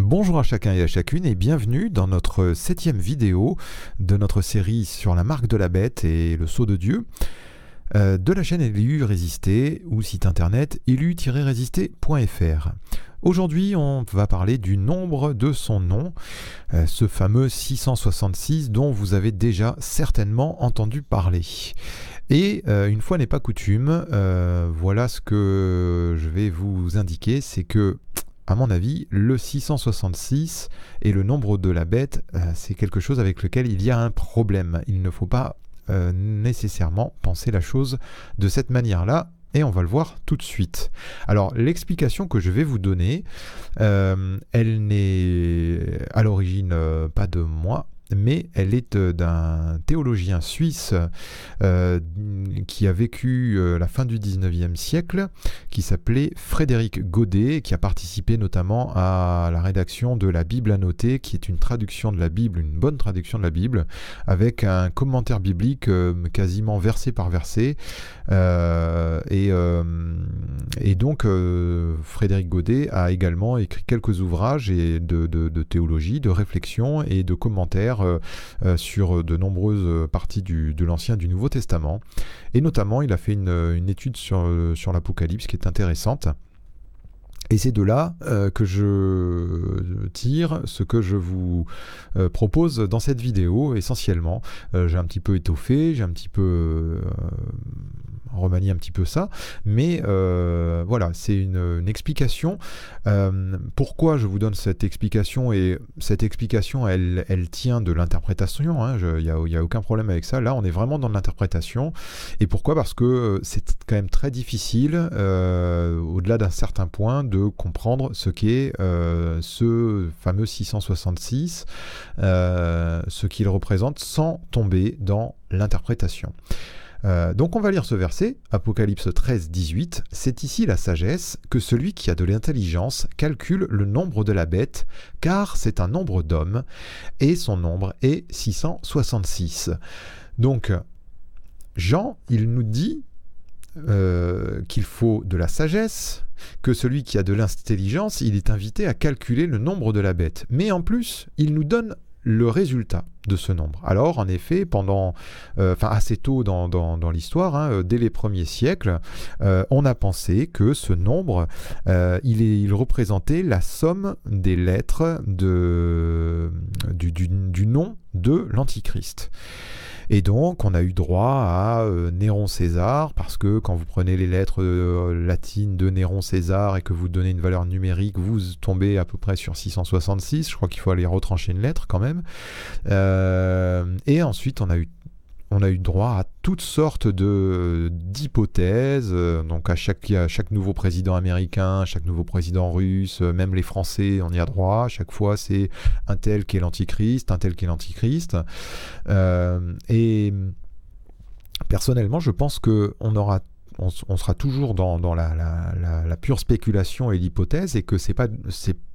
Bonjour à chacun et à chacune et bienvenue dans notre septième vidéo de notre série sur la marque de la bête et le sceau de Dieu euh, de la chaîne élu Résister ou site internet élu-résister.fr. Aujourd'hui, on va parler du nombre de son nom, euh, ce fameux 666 dont vous avez déjà certainement entendu parler. Et euh, une fois n'est pas coutume, voilà ce que je vais vous indiquer, c'est que à mon avis, le 666 et le nombre de la bête, euh, c'est quelque chose avec lequel il y a un problème. Il ne faut pas euh, nécessairement penser la chose de cette manière-là. Et on va le voir tout de suite. Alors l'explication que je vais vous donner, euh, elle n'est à l'origine pas de moi, mais elle est euh, d'un théologien suisse euh, qui a vécu euh, la fin du 19e siècle, qui s'appelait Frédéric Godet, qui a participé notamment à la rédaction de la Bible annotée, qui est une traduction de la Bible, une bonne traduction de la Bible, avec un commentaire biblique quasiment verset par verset. et, donc, Frédéric Godet a également écrit quelques ouvrages de, de théologie, de réflexion et de commentaires euh, euh, sur de nombreuses parties de l'Ancien et du Nouveau Testament. Et notamment, il a fait une, étude sur, l'Apocalypse qui est intéressante. Et c'est de là euh, que je tire ce que je vous propose dans cette vidéo essentiellement. j'ai un petit peu étoffé, j'ai un petit peu remanier un petit peu ça. Mais euh, voilà, c'est une, explication. Euh, pourquoi je vous donne cette explication Et cette explication, elle, tient de l'interprétation. Hein, il n'y a, a, aucun problème avec ça. Là, on est vraiment dans l'interprétation. Et pourquoi? Parce que euh, c'est quand même très difficile, au-delà d'un certain point, de comprendre ce qu'est ce fameux 666, ce qu'il représente, sans tomber dans l'interprétation. Euh, donc on va lire ce verset, Apocalypse 13, 18. C'est ici la sagesse que celui qui a de l'intelligence calcule le nombre de la bête, car c'est un nombre d'hommes, et son nombre est 666. Donc Jean, il nous dit euh, qu'il faut de la sagesse, que celui qui a de l'intelligence, il est invité à calculer le nombre de la bête. Mais en plus, il nous donne le résultat de ce nombre. Alors, en effet, pendant, euh, enfin assez tôt dans, l'histoire, hein, euh, dès les premiers siècles, euh, on a pensé que ce nombre, il, représentait la somme des lettres du, du nom de l'Antichrist. Et donc, on a eu droit à euh, Néron César, parce que quand vous prenez les lettres euh, latines de Néron César et que vous donnez une valeur numérique, vous tombez à peu près sur 666. Je crois qu'il faut aller retrancher une lettre quand même. Euh, et ensuite, on a eu on a eu droit à toutes sortes de d'hypothèses. Euh, donc à chaque, à nouveau président américain, chaque nouveau président russe, euh, même les Français, on y a droit. À chaque fois, c'est un tel qui est l'antichrist, un tel qui est l'antichrist. Euh, et personnellement, je pense que on aura on, sera toujours dans, la, pure spéculation et l'hypothèse et que c'est pas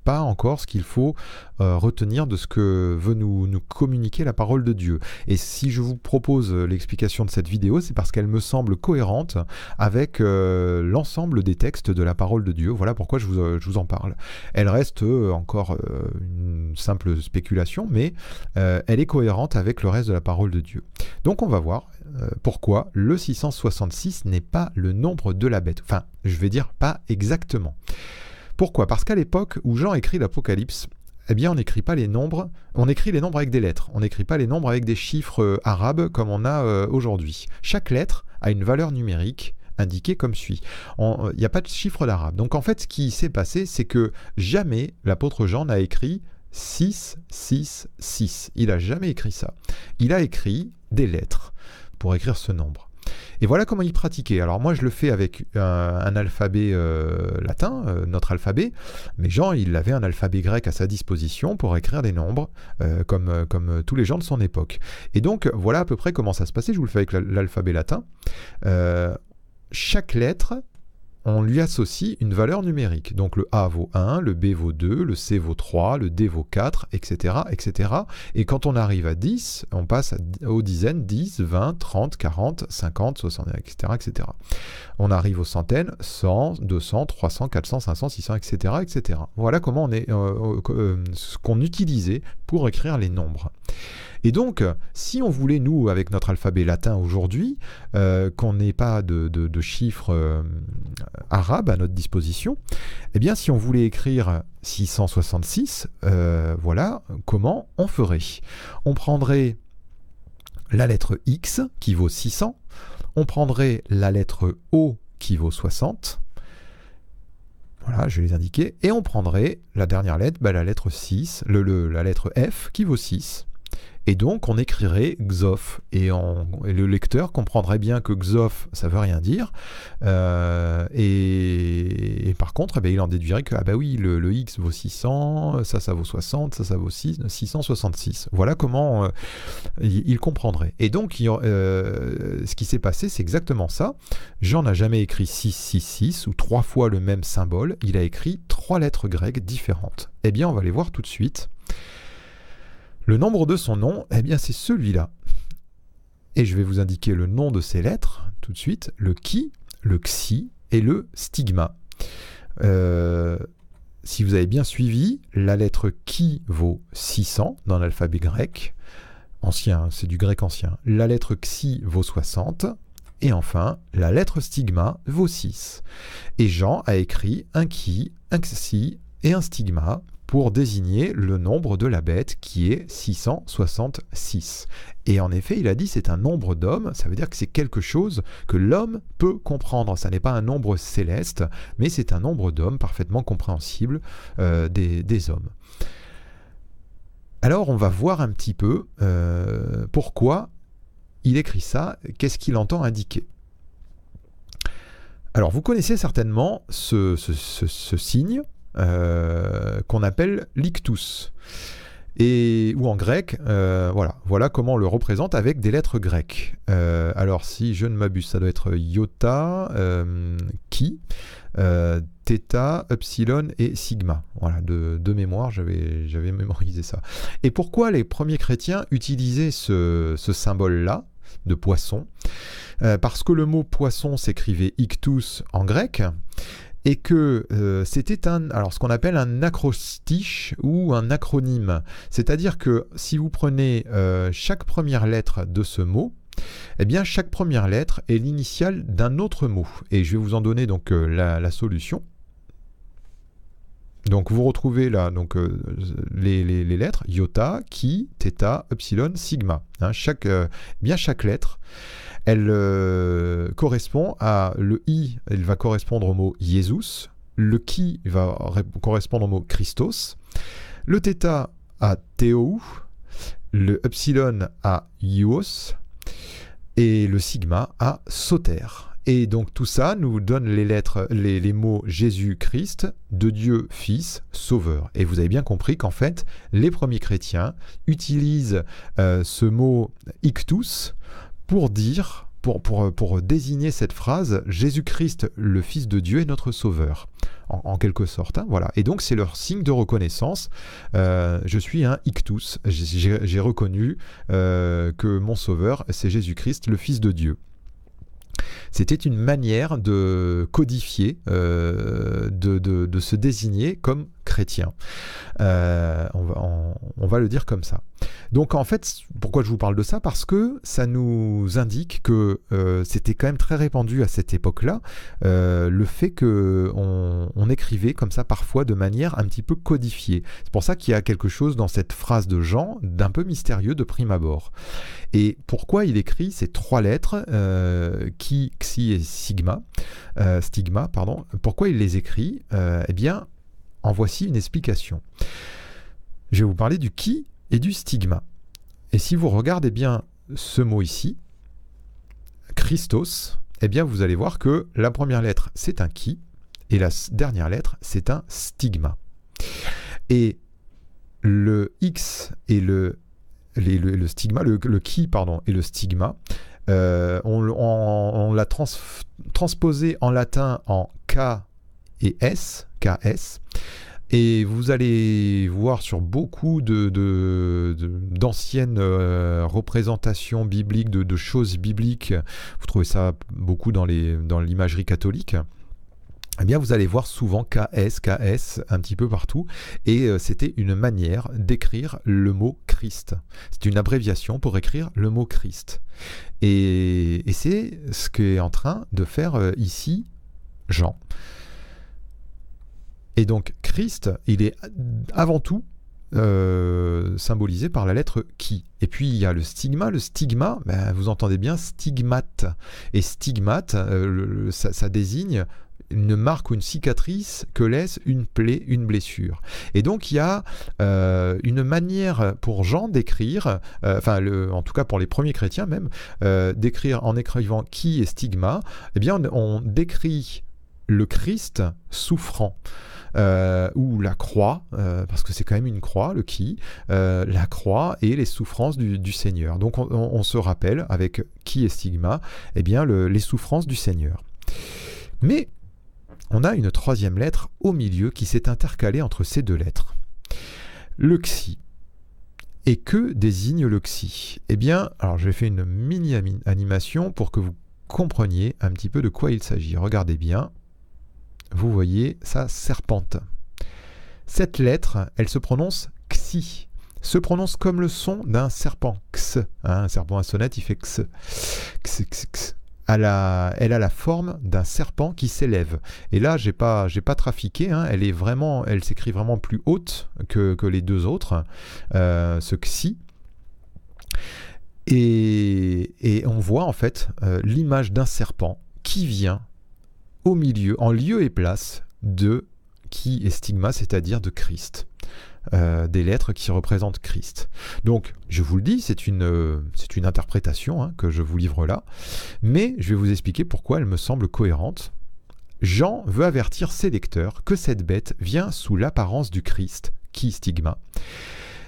pas encore ce qu'il faut euh, retenir de ce que veut nous, communiquer la parole de Dieu. Et si je vous propose l'explication de cette vidéo, c'est parce qu'elle me semble cohérente avec euh, l'ensemble des textes de la parole de Dieu. Voilà pourquoi euh, je vous en parle. Elle reste encore une simple spéculation, mais elle est cohérente avec le reste de la parole de Dieu. Donc on va voir pourquoi le 666 n'est pas le nombre de la bête? Enfin, je vais dire pas exactement. Pourquoi? Parce qu'à l'époque où Jean écrit l'Apocalypse, eh bien, on n'écrit pas les nombres, on écrit les nombres avec des lettres. On n'écrit pas les nombres avec des chiffres euh, arabes comme on a euh, aujourd'hui. Chaque lettre a une valeur numérique indiquée comme suit. Il n'y a pas de chiffre d'arabe. Donc en fait, ce qui s'est passé, c'est que jamais l'apôtre Jean n'a écrit 6, 6, 6. Il n'a jamais écrit ça. Il a écrit des lettres pour écrire ce nombre. Et voilà comment il pratiquait. Alors moi, je le fais avec un, alphabet euh, latin, euh, notre alphabet, mais Jean, il avait un alphabet grec à sa disposition pour écrire des nombres, euh, comme, comme tous les gens de son époque. Et donc, voilà à peu près comment ça se passait. Je vous le fais avec l'alphabet latin. chaque lettre on lui associe une valeur numérique. Donc le A vaut 1, le B vaut 2, le C vaut 3, le D vaut 4, etc. etc. Et quand on arrive à 10, on passe aux dizaines 10, 20, 30, 40, 50, 60, etc. etc. On arrive aux centaines, 100, 200, 300, 400, 500, 600, etc. etc. Voilà comment on est, euh, euh, ce qu'on utilisait pour écrire les nombres. Et donc, si on voulait, nous, avec notre alphabet latin aujourd'hui, euh, qu'on n'ait pas de, chiffres euh, arabes à notre disposition, eh bien, si on voulait écrire 666, euh, voilà comment on ferait? On prendrait la lettre X qui vaut 600, on prendrait la lettre O qui vaut 60, voilà, je vais les indiquer. Et on prendrait la dernière lettre, bah, la lettre 6, le, la lettre F qui vaut 6. Et donc on écrirait Xof. Et, le lecteur comprendrait bien que Xof, ça veut rien dire. Euh, et, par contre, eh ben, il en déduirait que, ah bah oui, le, X vaut 600, ça, ça vaut 60, ça, ça vaut 6, 666. Voilà comment euh, il, comprendrait. Et donc, euh, ce qui s'est passé, c'est exactement ça. Jean n'a jamais écrit 666 ou trois fois le même symbole. Il a écrit trois lettres grecques différentes. Eh bien, on va les voir tout de suite. Le nombre de son nom, eh bien c'est celui-là. Et je vais vous indiquer le nom de ces lettres tout de suite, le qui, le xi et le stigma. Euh, si vous avez bien suivi, la lettre qui vaut 600 dans l'alphabet grec, ancien, c'est du grec ancien. La lettre xi vaut 60. Et enfin, la lettre stigma vaut 6. Et Jean a écrit un qui, un xi et un stigma pour désigner le nombre de la bête qui est 666. Et en effet, il a dit c'est un nombre d'hommes, ça veut dire que c'est quelque chose que l'homme peut comprendre. Ça n'est pas un nombre céleste, mais c'est un nombre d'hommes parfaitement compréhensible euh, des, hommes. Alors on va voir un petit peu euh, pourquoi il écrit ça, qu'est-ce qu'il entend indiquer. Alors vous connaissez certainement ce signe, euh, qu'on appelle l'ictus. Et, ou en grec, euh, voilà, voilà comment on le représente avec des lettres grecques. Euh, alors si je ne m'abuse, ça doit être iota, qui, theta, epsilon et sigma. Voilà, de, de mémoire, j'avais mémorisé ça. Et pourquoi les premiers chrétiens utilisaient ce, ce symbole-là de poisson? Parce que le mot poisson s'écrivait ictus en grec et que euh, c'était un, alors ce qu'on appelle un acrostiche ou un acronyme. C'est-à-dire que si vous prenez euh, chaque première lettre de ce mot, eh bien chaque première lettre est l'initiale d'un autre mot. Et je vais vous en donner donc euh, la, solution. Donc vous retrouvez là donc les, lettres iota, ki, theta, epsilon, sigma. Hein, chaque, bien chaque lettre elle euh, correspond à le i, elle va correspondre au mot Jesus, le qui va correspondre au mot Christos, le θ à Théou, le epsilon à Ios et le sigma à Soter. Et donc tout ça nous donne les lettres, les, mots Jésus-Christ, de Dieu Fils, Sauveur. Et vous avez bien compris qu'en fait, les premiers chrétiens utilisent euh, ce mot ictus pour dire, pour, pour, désigner cette phrase, Jésus-Christ, le Fils de Dieu, est notre Sauveur. En, quelque sorte. Hein, voilà. Et donc c'est leur signe de reconnaissance. Euh, je suis un ictus. J'ai reconnu euh, que mon Sauveur, c'est Jésus-Christ, le Fils de Dieu. C'était une manière de codifier, euh, de, se désigner comme chrétien. Euh, on, va, le dire comme ça. Donc en fait, pourquoi je vous parle de ça? Parce que ça nous indique que euh, c'était quand même très répandu à cette époque-là, le fait que on, écrivait comme ça parfois de manière un petit peu codifiée. C'est pour ça qu'il y a quelque chose dans cette phrase de Jean d'un peu mystérieux de prime abord. Et pourquoi il écrit ces trois lettres qui Xi et Sigma, euh, Stigma, pardon, pourquoi il les écrit? Euh, Eh bien, en voici une explication. Je vais vous parler du qui et du stigma. Et si vous regardez bien ce mot ici, Christos, eh bien vous allez voir que la première lettre c'est un qui et la dernière lettre c'est un stigma. Et le X et le, le, stigma, le, qui pardon, et le stigma on, l'a transposé en latin en K et S, KS. Et vous allez voir sur beaucoup d'anciennes de, représentations bibliques, de, choses bibliques, vous trouvez ça beaucoup dans l'imagerie catholique eh bien, vous allez voir souvent KS, KS un petit peu partout. Et euh, c'était une manière d'écrire le mot Christ. C'est une abréviation pour écrire le mot Christ. Et, c'est ce qu'est en train de faire euh, ici Jean. Et donc, Christ, il est avant tout euh, symbolisé par la lettre qui. Et puis il y a le stigma. Le stigma, ben, vous entendez bien, stigmate. Et stigmate, ça, désigne une marque ou une cicatrice que laisse une plaie, une blessure. Et donc il y a euh, une manière pour Jean d'écrire, euh, enfin en tout cas pour les premiers chrétiens même, euh, d'écrire en écrivant qui est stigma, eh bien on, décrit le Christ souffrant. Ou la croix, parce que c'est quand même une croix, le qui, la croix et les souffrances du, Seigneur. Donc on, se rappelle avec qui est stigma, eh bien les souffrances du Seigneur. Mais on a une troisième lettre au milieu qui s'est intercalée entre ces deux lettres. Le xi. Et que désigne le xi Eh bien, alors j'ai fait une mini animation pour que vous compreniez un petit peu de quoi il s'agit. Regardez bien. Vous voyez, ça serpente. Cette lettre, elle se prononce xi se prononce comme le son d'un serpent. X. Hein, un serpent à sonnette, il fait x. X, x, x elle a, la forme d'un serpent qui s'élève. Et là, j'ai pas, pas trafiqué. Hein. elle s'écrit vraiment plus haute que, les deux autres, euh, ce xi. Et, et, on voit en fait euh, l'image d'un serpent qui vient au milieu, en lieu et place de qui est stigma, c'est-à-dire de Christ. Euh, des lettres qui représentent Christ. Donc, je vous le dis, c'est une, euh, une interprétation hein, que je vous livre là, mais je vais vous expliquer pourquoi elle me semble cohérente. Jean veut avertir ses lecteurs que cette bête vient sous l'apparence du Christ, qui stigma,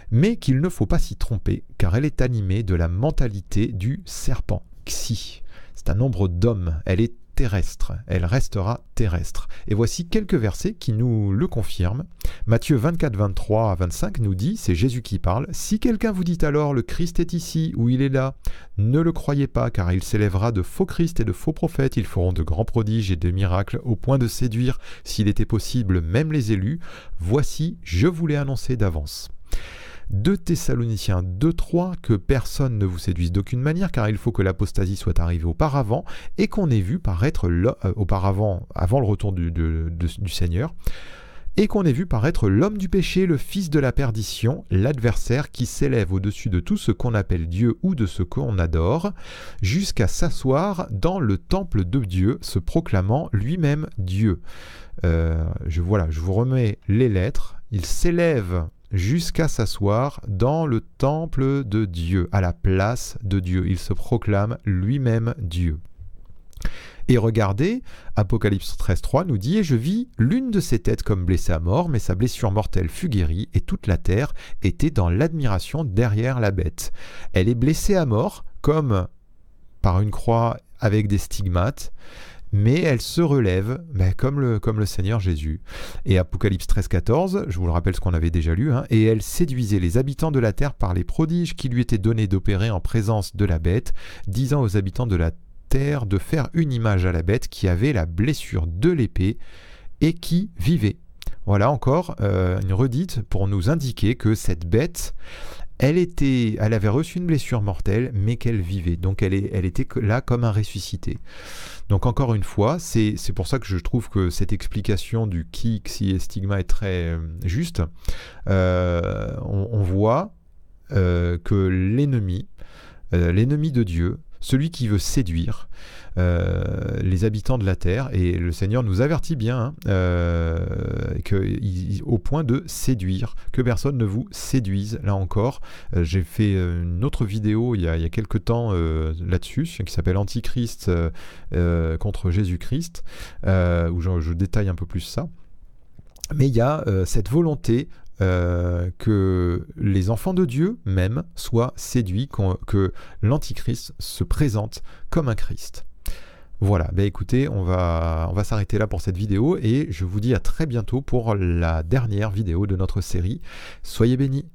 mais qu'il ne faut pas s'y tromper, car elle est animée de la mentalité du serpent, xi. C'est un nombre d'hommes, elle est terrestre, elle restera terrestre. Et voici quelques versets qui nous le confirment. Matthieu 24, 23 à 25 nous dit, c'est Jésus qui parle, Si quelqu'un vous dit alors le Christ est ici ou il est là, ne le croyez pas, car il s'élèvera de faux Christ et de faux prophètes, ils feront de grands prodiges et de miracles au point de séduire, s'il était possible, même les élus. Voici, je vous l'ai annoncé d'avance. 2 Thessaloniciens 2.3 que personne ne vous séduise d'aucune manière car il faut que l'apostasie soit arrivée auparavant et qu'on ait vu paraître euh, auparavant, avant le retour du, Seigneur, et qu'on ait vu paraître l'homme du péché, le fils de la perdition, l'adversaire qui s'élève au-dessus de tout ce qu'on appelle Dieu ou de ce qu'on adore, jusqu'à s'asseoir dans le temple de Dieu, se proclamant lui-même Dieu. Euh, voilà, je vous remets les lettres. Il s'élève jusqu'à s'asseoir dans le temple de Dieu, à la place de Dieu. Il se proclame lui-même Dieu. Et regardez, Apocalypse 13.3 nous dit, Et je vis l'une de ses têtes comme blessée à mort, mais sa blessure mortelle fut guérie, et toute la terre était dans l'admiration derrière la bête. Elle est blessée à mort, comme par une croix avec des stigmates, mais elle se relève mais comme, le, comme le Seigneur Jésus. Et Apocalypse 13, 14, je vous le rappelle ce qu'on avait déjà lu, hein, et elle séduisait les habitants de la terre par les prodiges qui lui étaient donnés d'opérer en présence de la bête, disant aux habitants de la terre de faire une image à la bête qui avait la blessure de l'épée et qui vivait. Voilà encore euh, une redite pour nous indiquer que cette bête, elle était, elle avait reçu une blessure mortelle, mais qu'elle vivait. Donc elle, était là comme un ressuscité. Donc encore une fois, c'est pour ça que je trouve que cette explication du qui, xi et stigma est très euh, juste. Euh, on, voit euh, que l'ennemi, l'ennemi de Dieu, celui qui veut séduire euh, les habitants de la terre. Et le Seigneur nous avertit bien hein, euh, au point de séduire, que personne ne vous séduise. Là encore, euh, j'ai fait une autre vidéo il y a, quelques temps là-dessus, qui s'appelle Antichrist contre Jésus-Christ, où je détaille un peu plus ça. Mais il y a cette volonté euh, que les enfants de Dieu même soient séduits, que l'Antichrist se présente comme un Christ. Voilà, bah écoutez, on va, on va s'arrêter là pour cette vidéo et je vous dis à très bientôt pour la dernière vidéo de notre série. Soyez bénis